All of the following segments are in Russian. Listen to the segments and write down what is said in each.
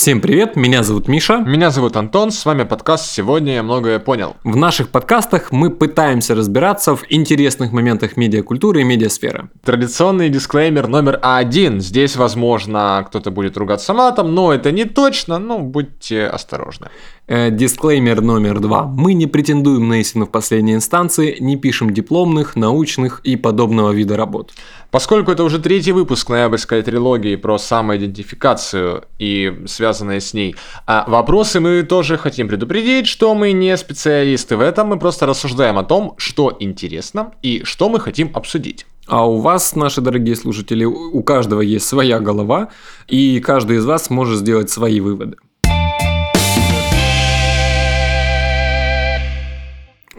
Всем привет, меня зовут Миша. Меня зовут Антон, с вами подкаст «Сегодня я многое понял». В наших подкастах мы пытаемся разбираться в интересных моментах медиакультуры и медиасферы. Традиционный дисклеймер номер один. Здесь, возможно, кто-то будет ругаться матом, но это не точно, ну, будьте осторожны. Э, дисклеймер номер два. Мы не претендуем на истину в последней инстанции, не пишем дипломных, научных и подобного вида работ. Поскольку это уже третий выпуск ноябрьской трилогии про самоидентификацию и связанные с ней а вопросы, мы тоже хотим предупредить, что мы не специалисты в этом, мы просто рассуждаем о том, что интересно и что мы хотим обсудить. А у вас, наши дорогие слушатели, у каждого есть своя голова, и каждый из вас может сделать свои выводы.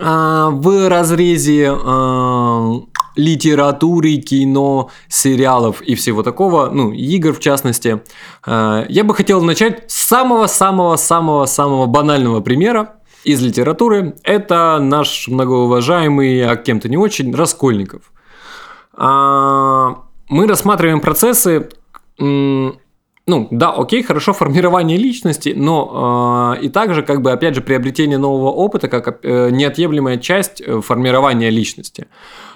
В разрезе а, литературы, кино, сериалов и всего такого, ну, игр в частности. Э, я бы хотел начать с самого-самого-самого-самого банального примера из литературы. Это наш многоуважаемый, а кем-то не очень, Раскольников. А, мы рассматриваем процессы ну, да, окей, хорошо, формирование личности, но э, и также, как бы, опять же, приобретение нового опыта как э, неотъемлемая часть э, формирования личности.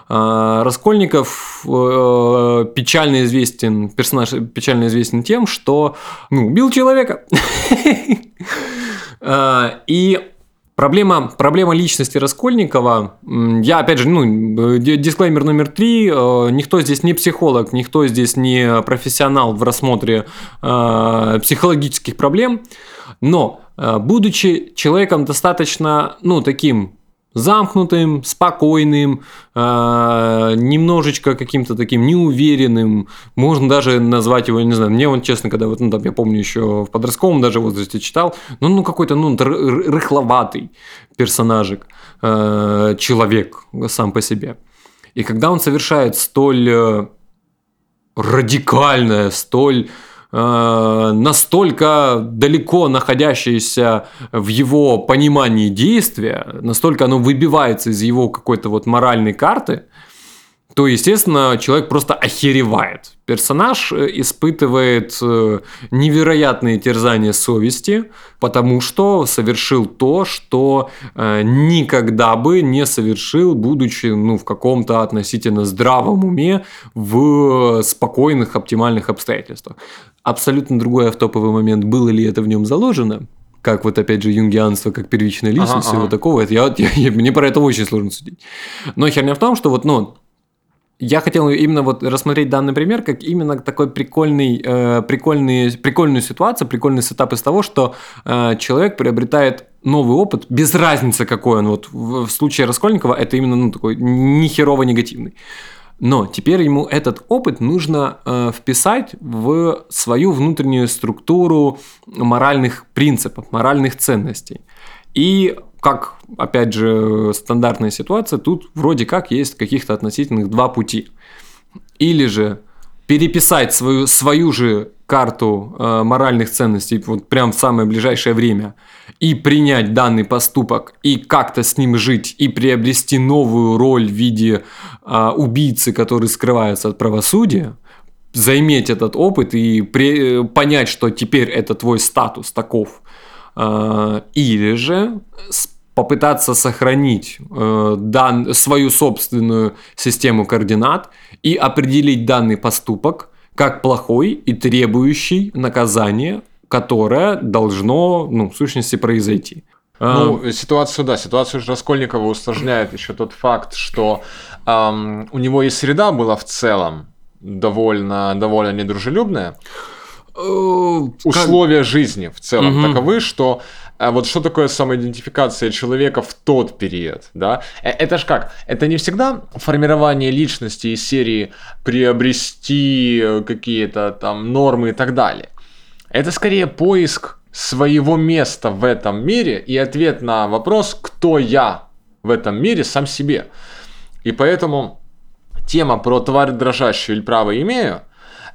А, Раскольников э, печально известен, персонаж печально известен тем, что ну, убил человека. А, и Проблема, проблема личности Раскольникова, я опять же, ну, дисклеймер номер три, э, никто здесь не психолог, никто здесь не профессионал в рассмотре э, психологических проблем, но будучи человеком достаточно, ну, таким замкнутым, спокойным, э, немножечко каким-то таким неуверенным. Можно даже назвать его, не знаю, мне он, честно, когда вот, ну, там, я помню еще в подростковом даже возрасте читал, ну, ну какой-то, ну, рыхловатый персонажик, э, человек сам по себе. И когда он совершает столь э, радикальное, столь настолько далеко находящееся в его понимании действия, настолько оно выбивается из его какой-то вот моральной карты, то, естественно, человек просто охеревает. Персонаж э, испытывает э, невероятные терзания совести, потому что совершил то, что э, никогда бы не совершил, будучи ну, в каком-то относительно здравом уме, в спокойных, оптимальных обстоятельствах. Абсолютно другой автоповый момент, было ли это в нем заложено, как вот опять же юнгианство, как первичная личность, ага, всего ага. такого, это я, я, я, мне про это очень сложно судить. Но херня в том, что вот, ну, я хотел именно вот рассмотреть данный пример как именно такой прикольный, э, прикольный, прикольную ситуацию, прикольный сетап из того, что э, человек приобретает новый опыт, без разницы какой он. Вот в, в случае Раскольникова это именно ну, такой нехерово негативный. Но теперь ему этот опыт нужно э, вписать в свою внутреннюю структуру моральных принципов, моральных ценностей. И как, опять же, стандартная ситуация, тут вроде как есть каких-то относительных два пути. Или же переписать свою, свою же карту э, моральных ценностей вот прям в самое ближайшее время и принять данный поступок и как-то с ним жить и приобрести новую роль в виде э, убийцы, который скрывается от правосудия, заиметь этот опыт и при, понять, что теперь это твой статус таков. Э, или же попытаться сохранить э, дан, свою собственную систему координат и определить данный поступок как плохой и требующий наказания, которое должно, ну, в сущности, произойти. Ну, а... ситуацию, да, ситуацию Раскольникова усложняет еще тот факт, что эм, у него и среда была в целом довольно, довольно недружелюбная. Э, Условия как... жизни в целом угу. таковы, что а вот что такое самоидентификация человека в тот период, да? Э, это ж как? Это не всегда формирование личности из серии приобрести какие-то там нормы и так далее. Это скорее поиск своего места в этом мире и ответ на вопрос, кто я в этом мире сам себе. И поэтому тема про тварь дрожащую или право имею,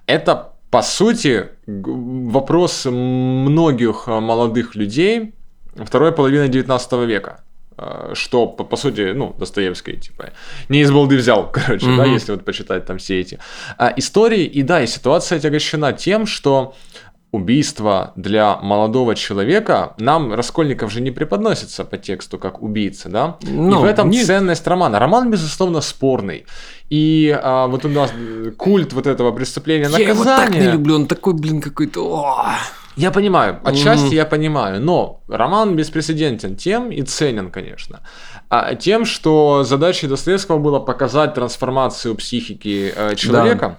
это по сути, вопрос многих э, молодых людей второй половины 19 века э, что, по, по сути, ну, Достоевский, типа, не из балды взял, короче, mm-hmm. да, если вот почитать там все эти а, истории. И да, и ситуация отягощена тем, что убийство для молодого человека, нам Раскольников же не преподносится по тексту как убийца, да? Ну, и в этом нет. ценность романа. Роман, безусловно, спорный. И а, вот у нас культ вот этого преступления Я его наказания. так не люблю, он такой, блин, какой-то... о. Я понимаю, отчасти Мгм. я понимаю, но роман беспрецедентен тем и ценен, конечно, а, тем, что задачей Достоевского было показать трансформацию психики э, человека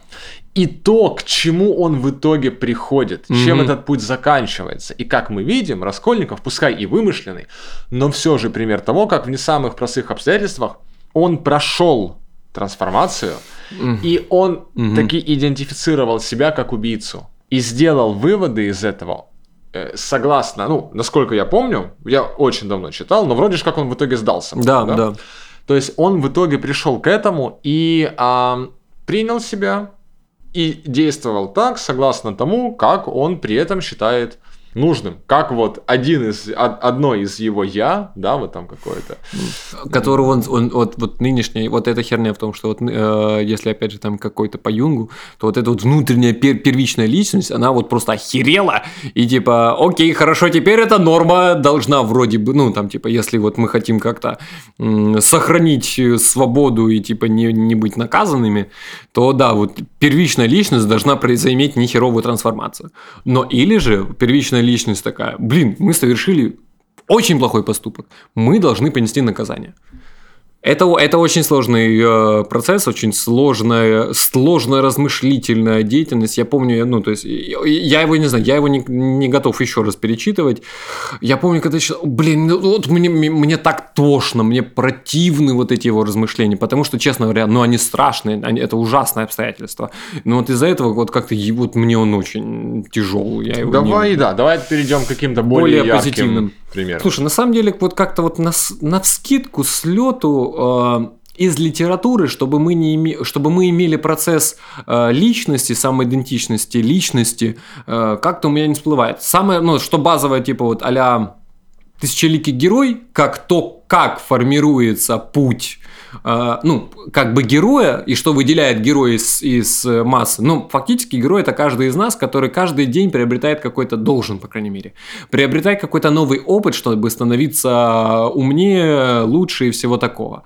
и то, к чему он в итоге приходит, чем Мгм. этот путь заканчивается. И как мы видим, Раскольников, пускай и вымышленный, но все же пример того, как в не самых простых обстоятельствах он прошел трансформацию, Мгм. и он Мгм. таки идентифицировал себя как убийцу и сделал выводы из этого. э, Согласно, ну, насколько я помню, я очень давно читал, но вроде же как он в итоге сдался. Да, да. То есть он в итоге пришел к этому и а, принял себя и действовал так, согласно тому, как он при этом считает нужным. Как вот один из, од- одно из его я, да, вот там какое-то. Которую он, он вот, вот нынешняя, вот эта херня в том, что вот э, если опять же там какой-то по Юнгу, то вот эта вот внутренняя пер- первичная личность, она вот просто охерела и типа, окей, хорошо, теперь эта норма должна вроде бы, ну там типа, если вот мы хотим как-то м, сохранить э, свободу и типа не, не быть наказанными, то да, вот первичная личность должна произойметь нехеровую трансформацию. Но или же первичная личность такая, блин, мы совершили очень плохой поступок, мы должны понести наказание. Это, это очень сложный э, процесс, очень сложная, сложная размышлительная деятельность. Я помню, я, ну, то есть, я, я его не знаю, я его не, не готов еще раз перечитывать. Я помню, когда я читал, блин, ну, вот мне, мне, мне так тошно, мне противны вот эти его размышления, потому что, честно говоря, ну, они страшные, они, это ужасное обстоятельство. Но вот из-за этого вот как-то вот мне он очень тяжелый. Я его не- Давай, да, давай перейдем к каким-то более, Более ярким позитивным. примерам. Слушай, на самом деле, вот как-то вот на, на вскидку с лету э, из литературы, чтобы мы, не име... чтобы мы имели процесс э, личности, самоидентичности, личности, э, как-то у меня не всплывает. Самое, ну, что базовое, типа вот а тысячеликий герой, как то, как формируется путь э, ну, как бы героя, и что выделяет героя из, из э, массы. Ну, фактически герой это каждый из нас, который каждый день приобретает какой-то, должен, по крайней мере, приобретать какой-то новый опыт, чтобы становиться умнее, лучше и всего такого.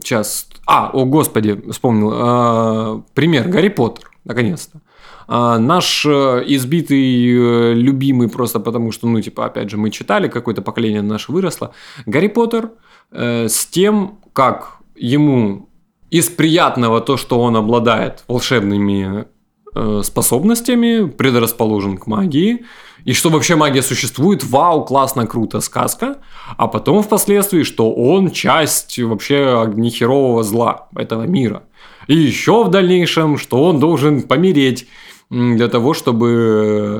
Сейчас. А, о господи, вспомнил. э, пример. Гарри Поттер, наконец-то. Наш избитый, любимый просто потому, что, ну, типа, опять же, мы читали, какое-то поколение наше выросло. Гарри Поттер э, с тем, как ему из приятного то, что он обладает волшебными э, способностями, предрасположен к магии, и что вообще магия существует, вау, классно, круто, сказка, а потом впоследствии, что он часть вообще нехерового зла этого мира. И еще в дальнейшем, что он должен помереть для того, чтобы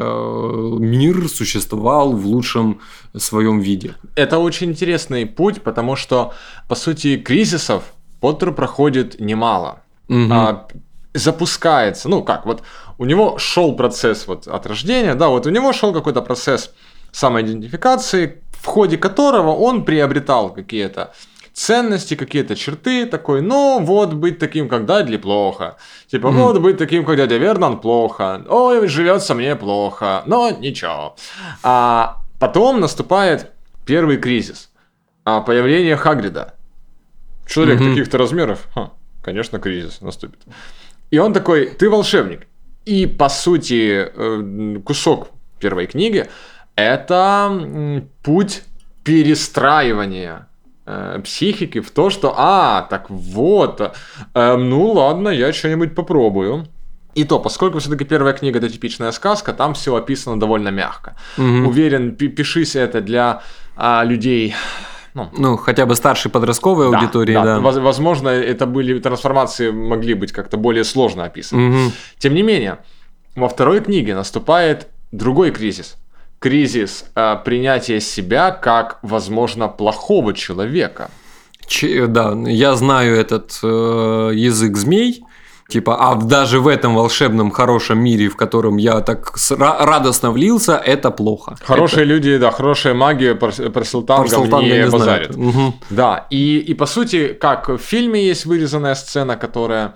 э, мир существовал в лучшем своем виде. Это очень интересный путь, потому что, по сути, кризисов Поттер проходит немало. Мгм. А, запускается, ну как, вот у него шел процесс вот от рождения, да, вот у него шел какой-то процесс самоидентификации, в ходе которого он приобретал какие-то ценности, какие-то черты, такой, ну, вот быть таким, как Дадли, плохо. Типа, Мгм. вот быть таким, как дядя Вернон, плохо. Ой, живется мне плохо, но ничего. А потом наступает первый кризис. А, появление Хагрида. Человек Мгм. таких-то размеров, ха, конечно, кризис наступит. И он такой, ты волшебник. И, по сути, э, кусок первой книги – это путь перестраивания э, психики в то, что, а, так вот, э, ну ладно, я что-нибудь попробую. И то, поскольку все-таки первая книга это типичная сказка, там все описано довольно мягко. Мгм. Уверен, пи- пишись это для а, людей, ну, Ну, хотя бы старшей подростковой да, аудитории, да. Воз- Возможно, это были трансформации могли быть как-то более сложно описаны. Мгм. Тем не менее, во второй книге наступает другой кризис. Кризис а, принятия себя как, возможно, плохого человека. Че- да, я знаю этот э, язык змей. Типа, а даже в этом волшебном хорошем мире, в котором я так радостно влился, это плохо. Хорошие люди, да, хорошая магия это, Султангом Парсалтанга не, не базарит. Мгм. Да, и, и по сути, как в фильме есть вырезанная сцена, которая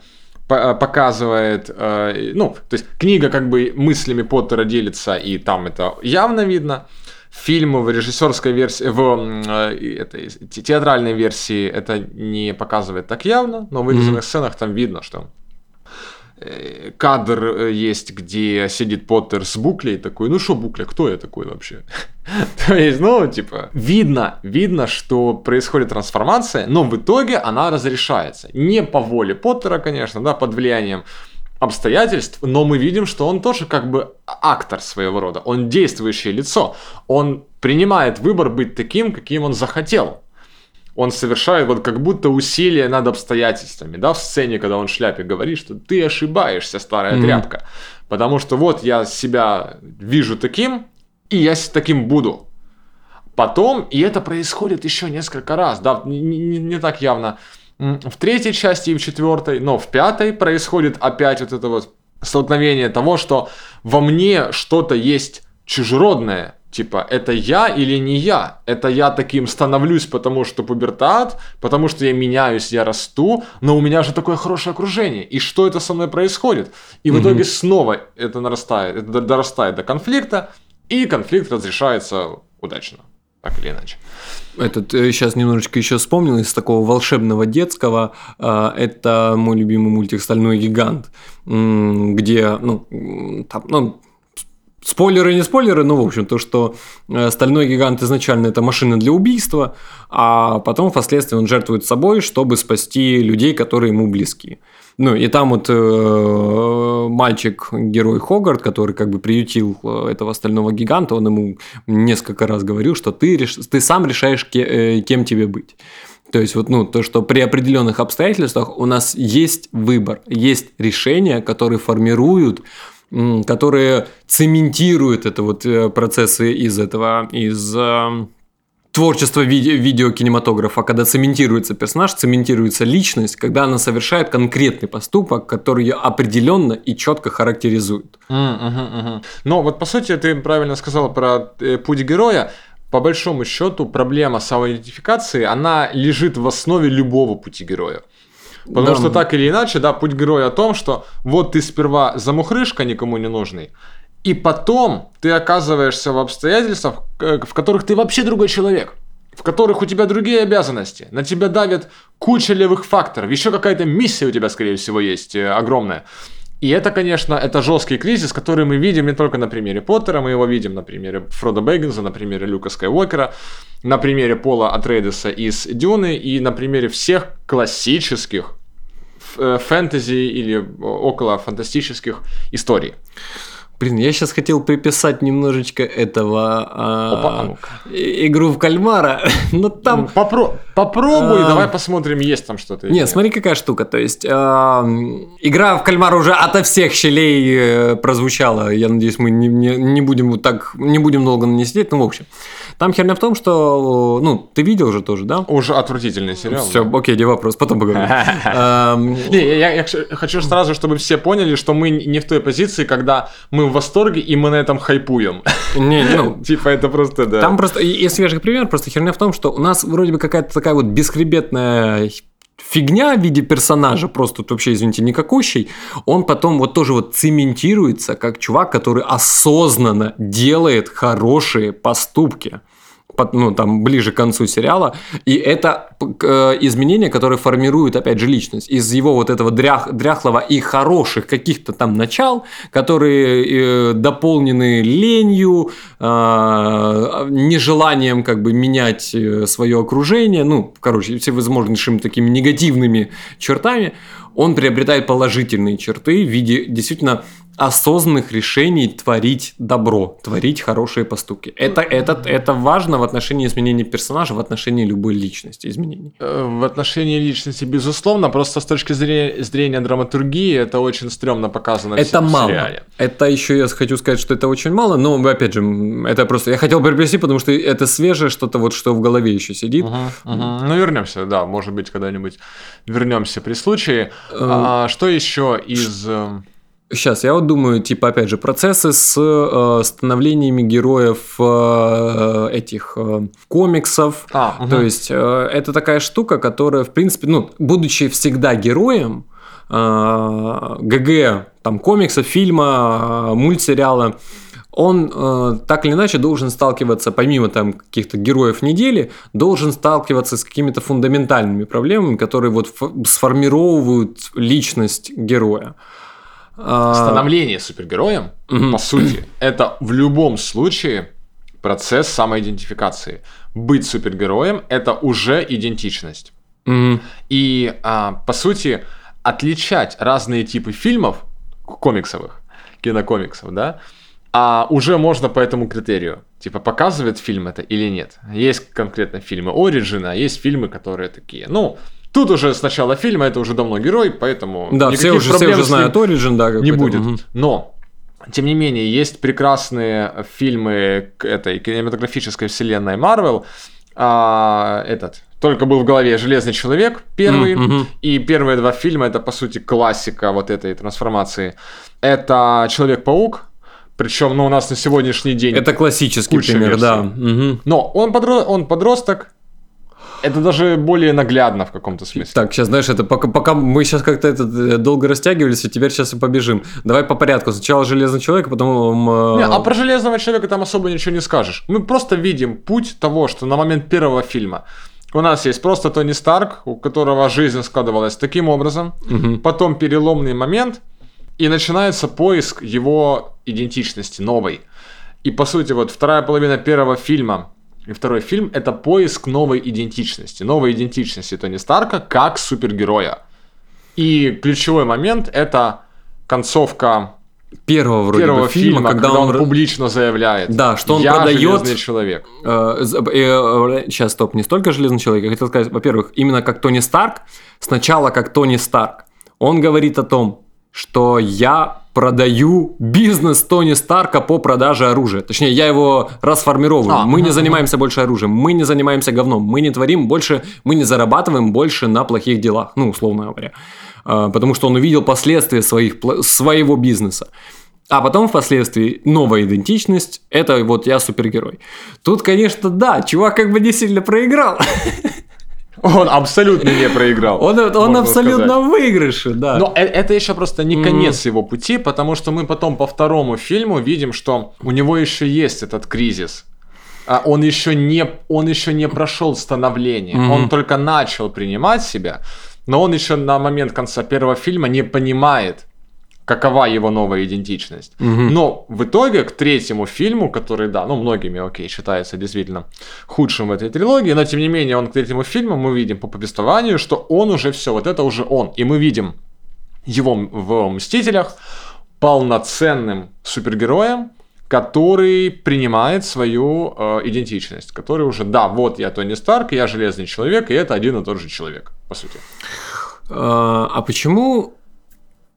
показывает, э, ну, то есть книга как бы мыслями Поттера делится, и там это явно видно. Фильм в режиссерской версии, в э, этой театральной версии это не показывает так явно, но в вырезанных mm-hmm. сценах там видно, что Э, кадр э, есть, где сидит Поттер с Буклей, такой, ну что Букля, кто я такой вообще? То есть, ну, типа, видно, видно, что происходит трансформация, но в итоге она разрешается. Не по воле Поттера, конечно, да, под влиянием обстоятельств, но мы видим, что он тоже как бы актор своего рода, он действующее лицо, он принимает выбор быть таким, каким он захотел он совершает вот как будто усилия над обстоятельствами, да, в сцене, когда он в шляпе говорит, что ты ошибаешься, старая mm-hmm. тряпка, потому что вот я себя вижу таким, и я таким буду. Потом, и это происходит еще несколько раз, да, не, не, не так явно в третьей части и в четвертой, но в пятой происходит опять вот это вот столкновение того, что во мне что-то есть чужеродное, Типа, это я или не я? Это я таким становлюсь, потому что пубертат, потому что я меняюсь, я расту, но у меня же такое хорошее окружение. И что это со мной происходит? И в итоге снова это нарастает, это дорастает до конфликта, и конфликт разрешается удачно, так или иначе. Этот сейчас э, немножечко еще вспомнил из такого волшебного детского. А, это мой любимый мультик "Стальной гигант", где ну там ну Спойлеры не спойлеры, но в общем то, что э, стальной гигант изначально это машина для убийства, а потом впоследствии он жертвует собой, чтобы спасти людей, которые ему близки. Ну и там вот э, мальчик, герой Хогарт, который как бы приютил э, этого стального гиганта, он ему несколько раз говорил, что ты, реш... ты сам решаешь, э, кем тебе быть. То есть вот ну то, что при определенных обстоятельствах у нас есть выбор, есть решения, которые формируют которые цементируют это вот э, процессы из этого, из э, творчества виде, видеокинематографа, когда цементируется персонаж, цементируется личность, когда она совершает конкретный поступок, который ее определенно и четко характеризует. Mm, uh-huh, uh-huh. Но вот по сути ты правильно сказала про э, путь героя. По большому счету проблема самоидентификации, она лежит в основе любого пути героя. Потому да. что так или иначе, да, путь героя о том, что вот ты сперва замухрышка никому не нужный, и потом ты оказываешься в обстоятельствах, э, в которых ты вообще другой человек в которых у тебя другие обязанности, на тебя давит куча левых факторов, еще какая-то миссия у тебя, скорее всего, есть э, огромная. И это, конечно, это жесткий кризис, который мы видим не только на примере Поттера, мы его видим на примере Фрода Бэггинса, на примере Люка Скайуокера, на примере Пола Атрейдеса из Дюны и на примере всех классических э, фэнтези или около фантастических историй. Блин, я сейчас хотел приписать немножечко этого а, Опа, а ну игру в кальмара, но там... Попро... Попробуй, а, давай посмотрим, есть там что-то. Нет, смотри, какая штука. То есть, а, игра в кальмара уже ото всех щелей э, прозвучала. Я надеюсь, мы не, не, не будем так, не будем долго на ней сидеть. Ну, в общем, там херня в том, что, ну, ты видел уже тоже, да? Уже отвратительный сериал. Все, да. окей, не вопрос, потом поговорим. Не, я хочу сразу, чтобы все поняли, что мы не в той позиции, когда мы в восторге, и мы на этом хайпуем. Не, ну... Типа это просто, да. Там просто, и свежий пример, просто херня в том, что у нас вроде бы какая-то такая вот бесхребетная фигня в виде персонажа, просто вообще, извините, никакущий, он потом вот тоже вот цементируется как чувак, который осознанно делает хорошие поступки ну, там, ближе к концу сериала. И это э, изменения, которые формируют, опять же, личность. Из его вот этого дрях, дряхлого и хороших каких-то там начал, которые э, дополнены ленью, э, нежеланием как бы менять э, свое окружение, ну, короче, всевозможными такими негативными чертами, он приобретает положительные черты в виде действительно осознанных решений творить добро, творить хорошие поступки. Это, это, это важно в отношении изменения персонажа, в отношении любой личности изменений. Э, в отношении личности, безусловно, просто с точки зрения, зрения драматургии это очень стрёмно показано это в мало. сериале. Это еще я хочу сказать, что это очень мало, но опять же, это просто... Я хотел приобрести, потому что это свежее что-то вот, что в голове еще сидит. Угу, угу. Ну, вернемся, да, может быть, когда-нибудь вернемся при случае. Э, а, что еще из... Э, Сейчас, я вот думаю, типа, опять же, процессы с э, становлениями героев э, этих э, комиксов. А, угу. То есть, э, это такая штука, которая, в принципе, ну, будучи всегда героем, э, ГГ, там, комикса, фильма, э, мультсериала, он э, так или иначе должен сталкиваться, помимо там каких-то героев недели, должен сталкиваться с какими-то фундаментальными проблемами, которые вот сформировывают личность героя. А, Становление супергероем, угу. по сути, это в любом случае процесс самоидентификации. Быть супергероем это уже идентичность. Угу. И а, по сути отличать разные типы фильмов комиксовых, кинокомиксов, да, а уже можно по этому критерию. Типа, показывает фильм это или нет. Есть конкретно фильмы Ориджина, а есть фильмы, которые такие. Ну, тут уже с начала фильма это уже давно герой, поэтому да, все уже, все уже знают Ориджин, да, не будет. Угу. Но тем не менее, есть прекрасные фильмы этой кинематографической вселенной Марвел. А, этот только был в голове Железный человек первый, mm-hmm. и первые два фильма это по сути классика вот этой трансформации. Это Человек-паук, причем, ну, у нас на сегодняшний день... Это классический пример, версий. да. Угу. Но он, подро... он подросток, это даже более наглядно в каком-то смысле. Так, сейчас, знаешь, это пока, пока мы сейчас как-то это э, долго растягивались, и теперь сейчас и побежим. Давай по порядку. Сначала Железный Человек, потом... Э... Не, а про Железного Человека там особо ничего не скажешь. Мы просто видим путь того, что на момент первого фильма у нас есть просто Тони Старк, у которого жизнь складывалась таким образом. Угу. Потом переломный момент, и начинается поиск его идентичности новой. И по сути, вот вторая половина первого фильма и второй фильм – это поиск новой идентичности. Новой идентичности Тони Старка как супергероя. И ключевой момент – это концовка первого вроде первого бы фильма, фильма когда, когда он, он публично заявляет, да, что он я продает железный человек. Э, э, сейчас стоп, не столько железный человек, я хотел сказать, во-первых, именно как Тони Старк, сначала как Тони Старк, он говорит о том, что я продаю бизнес Тони Старка по продаже оружия. Точнее, я его расформировываю. А, мы не занимаемся больше оружием, мы не занимаемся говном, мы не творим больше, мы не зарабатываем больше на плохих делах, ну, условно говоря. А, потому что он увидел последствия своих, своего бизнеса. А потом впоследствии новая идентичность – это вот я супергерой. Тут, конечно, да, чувак как бы не сильно проиграл. Он абсолютно не проиграл. Он, он абсолютно сказать. выигрыше, да. Но э, это еще просто не конец mm. его пути, потому что мы потом по второму фильму видим, что у него еще есть этот кризис. А он еще не, он еще не прошел становление. Mm-hmm. Он только начал принимать себя, но он еще на момент конца первого фильма не понимает, какова его новая идентичность. Угу. Но в итоге к третьему фильму, который, да, ну, многими, окей, считается действительно худшим в этой трилогии, но тем не менее он к третьему фильму мы видим по повествованию, что он уже все, вот это уже он. И мы видим его в «Мстителях» полноценным супергероем, который принимает свою э, идентичность, который уже, да, вот я Тони Старк, я Железный Человек, и это один и тот же человек, по сути. А, а почему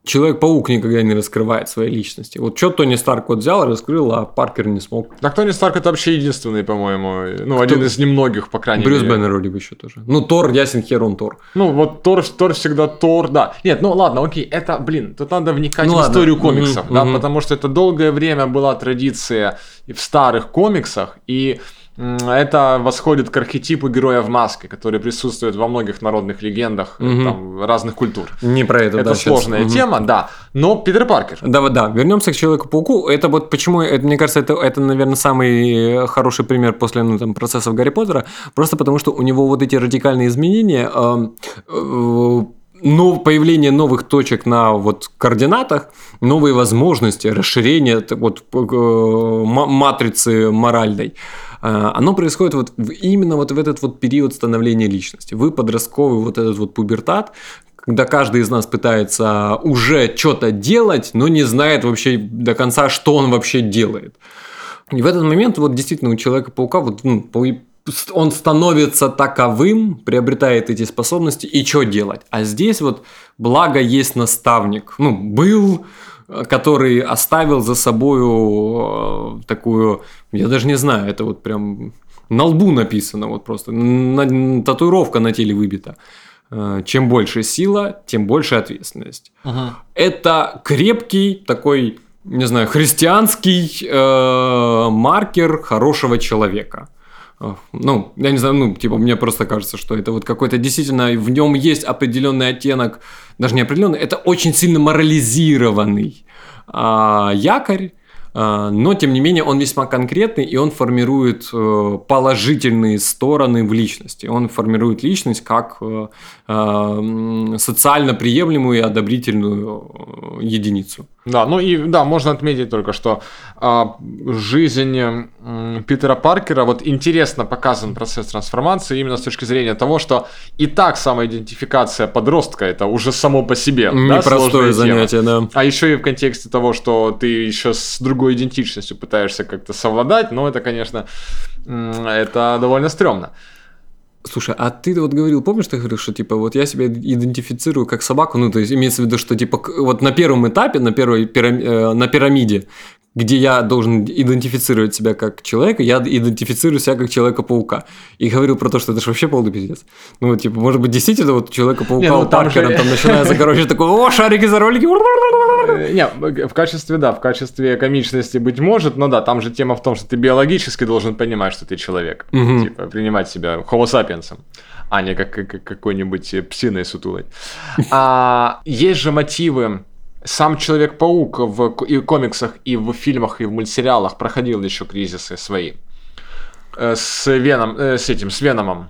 Человек-паук никогда не раскрывает своей личности. Вот что Тони Старк вот взял, раскрыл, а Паркер не смог. Так Тони Старк это вообще единственный, по-моему, ну, Кто? один из немногих, по крайней Брюс мере. Брюс Беннер вроде бы еще тоже. Ну, Тор, ясен хер, он Тор. Ну, вот Тор, Тор всегда Тор, да. Нет, ну ладно, окей, это, блин, тут надо вникать ну, в ладно. историю комиксов, угу, да, угу. потому что это долгое время была традиция в старых комиксах, и это восходит к архетипу героя в маске, который присутствует во многих народных легендах угу. там, разных культур. Не про это, это да, сложная сейчас. тема, угу. да. Но Питер Паркер. Да, да. Вернемся к Человеку-пауку. Это вот почему, это, мне кажется, это, это, наверное, самый хороший пример после ну, там, процессов Гарри Поттера. Просто потому, что у него вот эти радикальные изменения. Э, э, но появление новых точек на вот координатах, новые возможности, расширение вот, э, матрицы моральной, э, оно происходит вот именно вот в этот вот период становления личности. Вы подростковый вот этот вот пубертат, когда каждый из нас пытается уже что-то делать, но не знает вообще до конца, что он вообще делает. И в этот момент вот действительно у Человека-паука вот, ну, он становится таковым, приобретает эти способности, и что делать? А здесь вот благо есть наставник. Ну, был, который оставил за собою э, такую, я даже не знаю, это вот прям на лбу написано, вот просто, на, татуировка на теле выбита. Э, чем больше сила, тем больше ответственность. Ага. Это крепкий такой, не знаю, христианский э, маркер хорошего человека. Э, ну, я не знаю, ну, типа, мне просто кажется, что это вот какой-то действительно, в нем есть определенный оттенок, даже не определенный, это очень сильно морализированный а, якорь, а, но, тем не менее, он весьма конкретный, и он формирует э, положительные стороны в личности. Он формирует личность как э, социально приемлемую и одобрительную единицу. Да, ну и да, можно отметить только, что а, жизнь м, Питера Паркера, вот интересно показан процесс трансформации именно с точки зрения того, что и так самоидентификация подростка это уже само по себе. Непростое да, занятие, да. А еще и в контексте того, что ты еще с другой идентичностью пытаешься как-то совладать, но это, конечно, это довольно стрёмно. Слушай, а ты вот говорил, помнишь, ты говорил, что типа вот я себя идентифицирую как собаку, ну то есть имеется в виду, что типа вот на первом этапе, на первой пирам... Э, на пирамиде, где я должен идентифицировать себя как человека, я идентифицирую себя как Человека-паука. И говорил про то, что это же вообще полный пиздец. Ну, типа, может быть, действительно, вот Человека-паука не, ну, у Паркера же... там начинается, короче, такой, о, шарики за ролики. Э, не, в качестве, да, в качестве комичности быть может, но да, там же тема в том, что ты биологически должен понимать, что ты человек. Угу. Типа, принимать себя homo sapiens а не как, как какой-нибудь псиной сутулой. А, есть же мотивы сам Человек-паук в и комиксах, и в фильмах, и в мультсериалах проходил еще кризисы свои. Э, с Веном, э, с этим, с Веномом.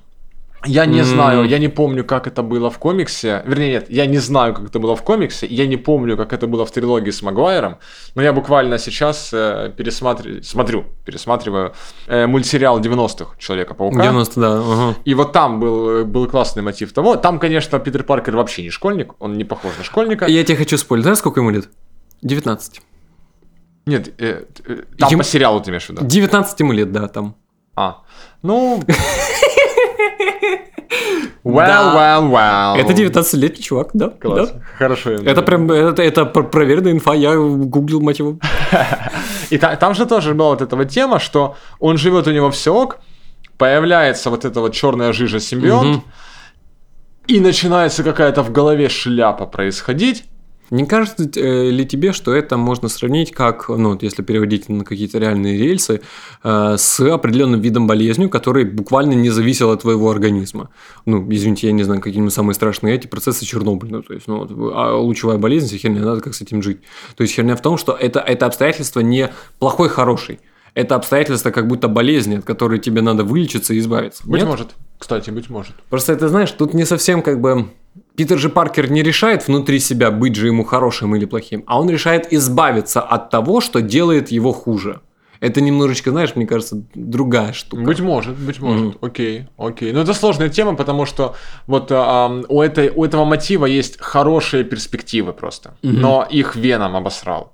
Я не mm. знаю, я не помню, как это было в комиксе. Вернее, нет, я не знаю, как это было в комиксе. Я не помню, как это было в трилогии с Магуайром. Но я буквально сейчас э, пересматриваю, смотрю, пересматриваю э, мультсериал 90-х Человека-паука. 90 да. Угу. И вот там был, был классный мотив того. Там, конечно, Питер Паркер вообще не школьник. Он не похож на школьника. Я тебе хочу спойлерить. Знаешь, сколько ему лет? 19. Нет, э, э, там ему... по сериалу ты имеешь в виду? 19 ему лет, да, там. А, ну... Well, да. well, well. Это 19-летний чувак, да. Класс. Да. Хорошо. Это прям, это, это проверенная инфа, я гуглил мотиву. И та, там же тоже была вот эта вот тема, что он живет у него все ок, появляется вот эта вот черная жижа симбионт, угу. и начинается какая-то в голове шляпа происходить, не кажется э, ли тебе, что это можно сравнить как, ну, если переводить на какие-то реальные рельсы, э, с определенным видом болезни, который буквально не зависел от твоего организма? Ну, извините, я не знаю, какие самые страшные эти процессы Чернобыль. Ну, то есть, ну, а лучевая болезнь, херня, надо как с этим жить. То есть, херня в том, что это, это обстоятельство не плохой-хороший. Это обстоятельство как будто болезни, от которой тебе надо вылечиться и избавиться. Быть Нет? может. Кстати, быть может. Просто это, знаешь, тут не совсем как бы Питер же Паркер не решает внутри себя, быть же ему хорошим или плохим, а он решает избавиться от того, что делает его хуже. Это немножечко, знаешь, мне кажется, другая штука. Быть может, быть может. Mm-hmm. Окей, окей. Но это сложная тема, потому что вот а, у, этой, у этого мотива есть хорошие перспективы просто. Mm-hmm. Но их Веном обосрал.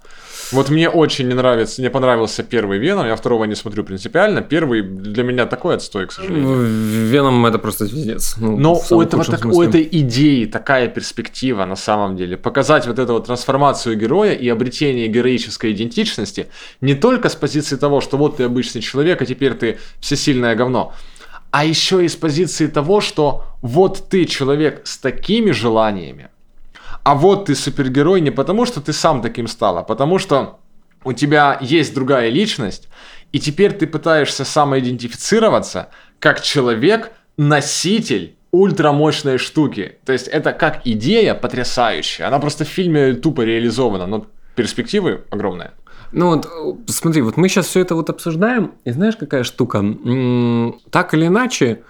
Вот мне очень не нравится, мне понравился первый Веном, я второго не смотрю принципиально. Первый для меня такой отстой, к сожалению. Веном это просто пиздец. Ну, Но у, этого так, у этой идеи такая перспектива на самом деле. Показать вот эту вот трансформацию героя и обретение героической идентичности не только с позиции того, что вот ты обычный человек, а теперь ты всесильное говно, а еще и с позиции того, что вот ты человек с такими желаниями, а вот ты супергерой не потому, что ты сам таким стал, а потому что у тебя есть другая личность, и теперь ты пытаешься самоидентифицироваться как человек, носитель ультрамощной штуки. То есть это как идея потрясающая. Она просто в фильме тупо реализована, но перспективы огромные. Ну вот, смотри, вот мы сейчас все это вот обсуждаем, и знаешь, какая штука? Так или иначе,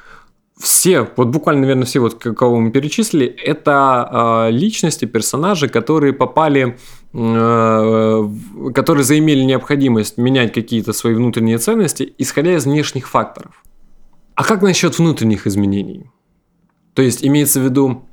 все, вот буквально, наверное, все, вот, кого мы перечислили, это э, личности, персонажи, которые попали, э, которые заимели необходимость менять какие-то свои внутренние ценности, исходя из внешних факторов. А как насчет внутренних изменений? То есть, имеется в виду,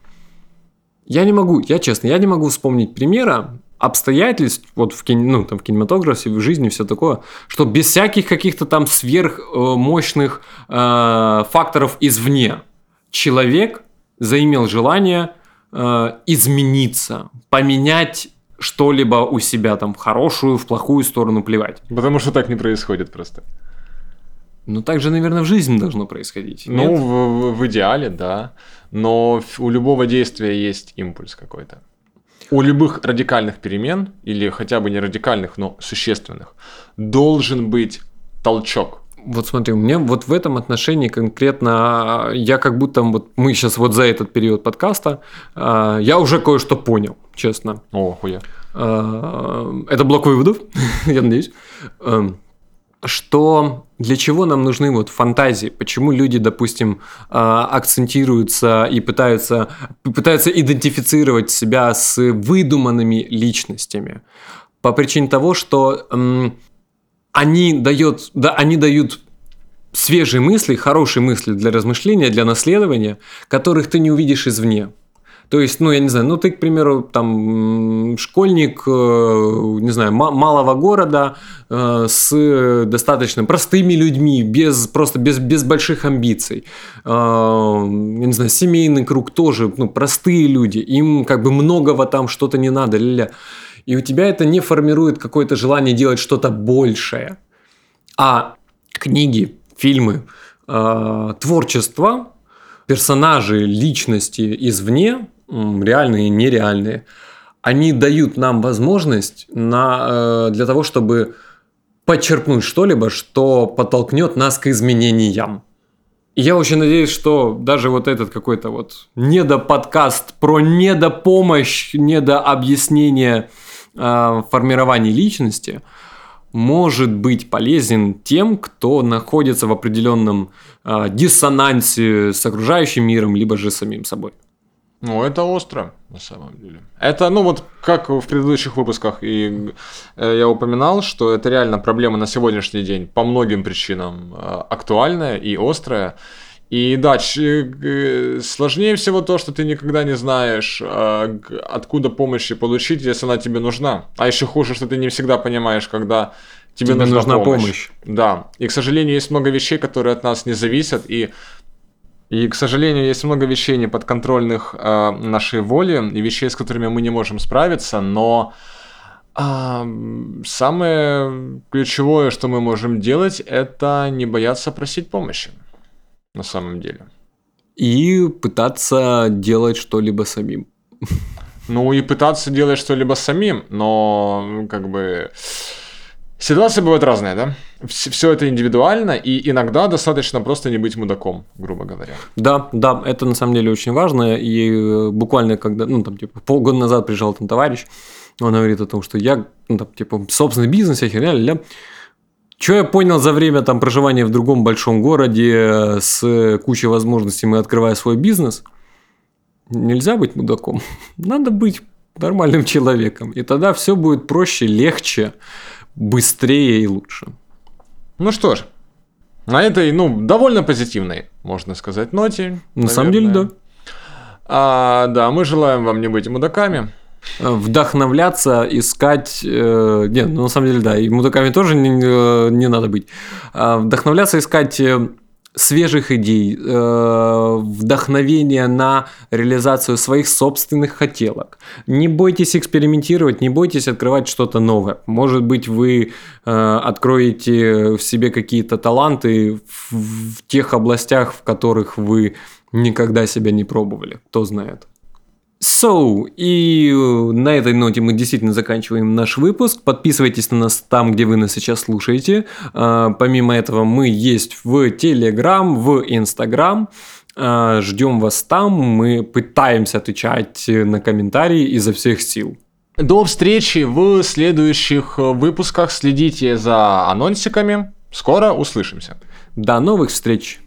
я не могу, я честно, я не могу вспомнить примера, обстоятельств, вот в, кино, ну, там, в кинематографе, в жизни, все такое, что без всяких каких-то там сверхмощных э, э, факторов извне человек заимел желание э, измениться, поменять что-либо у себя там в хорошую, в плохую сторону плевать. Потому что так не происходит просто. Ну, так же, наверное, в жизни должно происходить. Ну, в, в идеале, да. Но у любого действия есть импульс какой-то у любых радикальных перемен, или хотя бы не радикальных, но существенных, должен быть толчок. Вот смотри, у меня вот в этом отношении конкретно я как будто вот мы сейчас вот за этот период подкаста а, я уже кое-что понял, честно. О, хуя. А, это блок выводов, я надеюсь. Что для чего нам нужны вот фантазии? Почему люди, допустим, а, акцентируются и пытаются, пытаются идентифицировать себя с выдуманными личностями? По причине того, что они дают, да, они дают свежие мысли, хорошие мысли для размышления, для наследования, которых ты не увидишь извне. То есть, ну, я не знаю, ну, ты, к примеру, там, школьник, э, не знаю, малого города э, с достаточно простыми людьми, без, просто без, без больших амбиций. Э, я не знаю, семейный круг тоже, ну, простые люди, им как бы многого там что-то не надо, ля-ля. И у тебя это не формирует какое-то желание делать что-то большее. А книги, фильмы, творчество, персонажи, личности извне, реальные и нереальные, они дают нам возможность на, э, для того, чтобы подчеркнуть что-либо, что подтолкнет нас к изменениям. И я очень надеюсь, что даже вот этот какой-то вот недоподкаст про недопомощь, недообъяснение э, формирования личности может быть полезен тем, кто находится в определенном э, диссонансе с окружающим миром, либо же самим собой. Ну, это остро, на самом деле. Это, ну, вот как в предыдущих выпусках и э, я упоминал, что это реально проблема на сегодняшний день по многим причинам э, актуальная и острая. И да, э, сложнее всего то, что ты никогда не знаешь, откуда помощи получить, если она тебе нужна. А еще хуже, что ты не всегда понимаешь, когда тебе, тебе нужна, нужна помощь. помощь. Да. И, к сожалению, есть много вещей, которые от нас не зависят. И и, к сожалению, есть много вещей неподконтрольных э, нашей воле и вещей, с которыми мы не можем справиться, но э, самое ключевое, что мы можем делать, это не бояться просить помощи. На самом деле. И пытаться делать что-либо самим. Ну и пытаться делать что-либо самим, но как бы Ситуации бывают разные, да? Все это индивидуально, и иногда достаточно просто не быть мудаком, грубо говоря. Да, да, это на самом деле очень важно. И э, буквально когда, ну, там, типа, полгода назад приезжал там товарищ, он говорит о том, что я, ну, там, типа, собственный бизнес, я херня, ля что я понял за время там проживания в другом большом городе э, с кучей возможностей, мы открывая свой бизнес, нельзя быть мудаком. Надо быть нормальным человеком. И тогда все будет проще, легче быстрее и лучше. Ну что ж, на этой, ну, довольно позитивной, можно сказать, ноте. На наверное. самом деле, да. А, да, мы желаем вам не быть мудаками. Вдохновляться, искать... Э, нет, ну, на самом деле, да, и мудаками тоже не, не надо быть. А, вдохновляться, искать э, свежих идей, э, вдохновения на реализацию своих собственных хотелок. Не бойтесь экспериментировать, не бойтесь открывать что-то новое. Может быть, вы э, откроете в себе какие-то таланты в тех областях, в которых вы никогда себя не пробовали. Кто знает. So, и э, на этой ноте мы действительно заканчиваем наш выпуск. Подписывайтесь на нас там, где вы нас сейчас слушаете. А, помимо этого, мы есть в Telegram, в Instagram. А, ждем вас там. Мы пытаемся отвечать на комментарии изо всех сил. До встречи в следующих выпусках. Следите за анонсиками. Скоро услышимся. До новых встреч!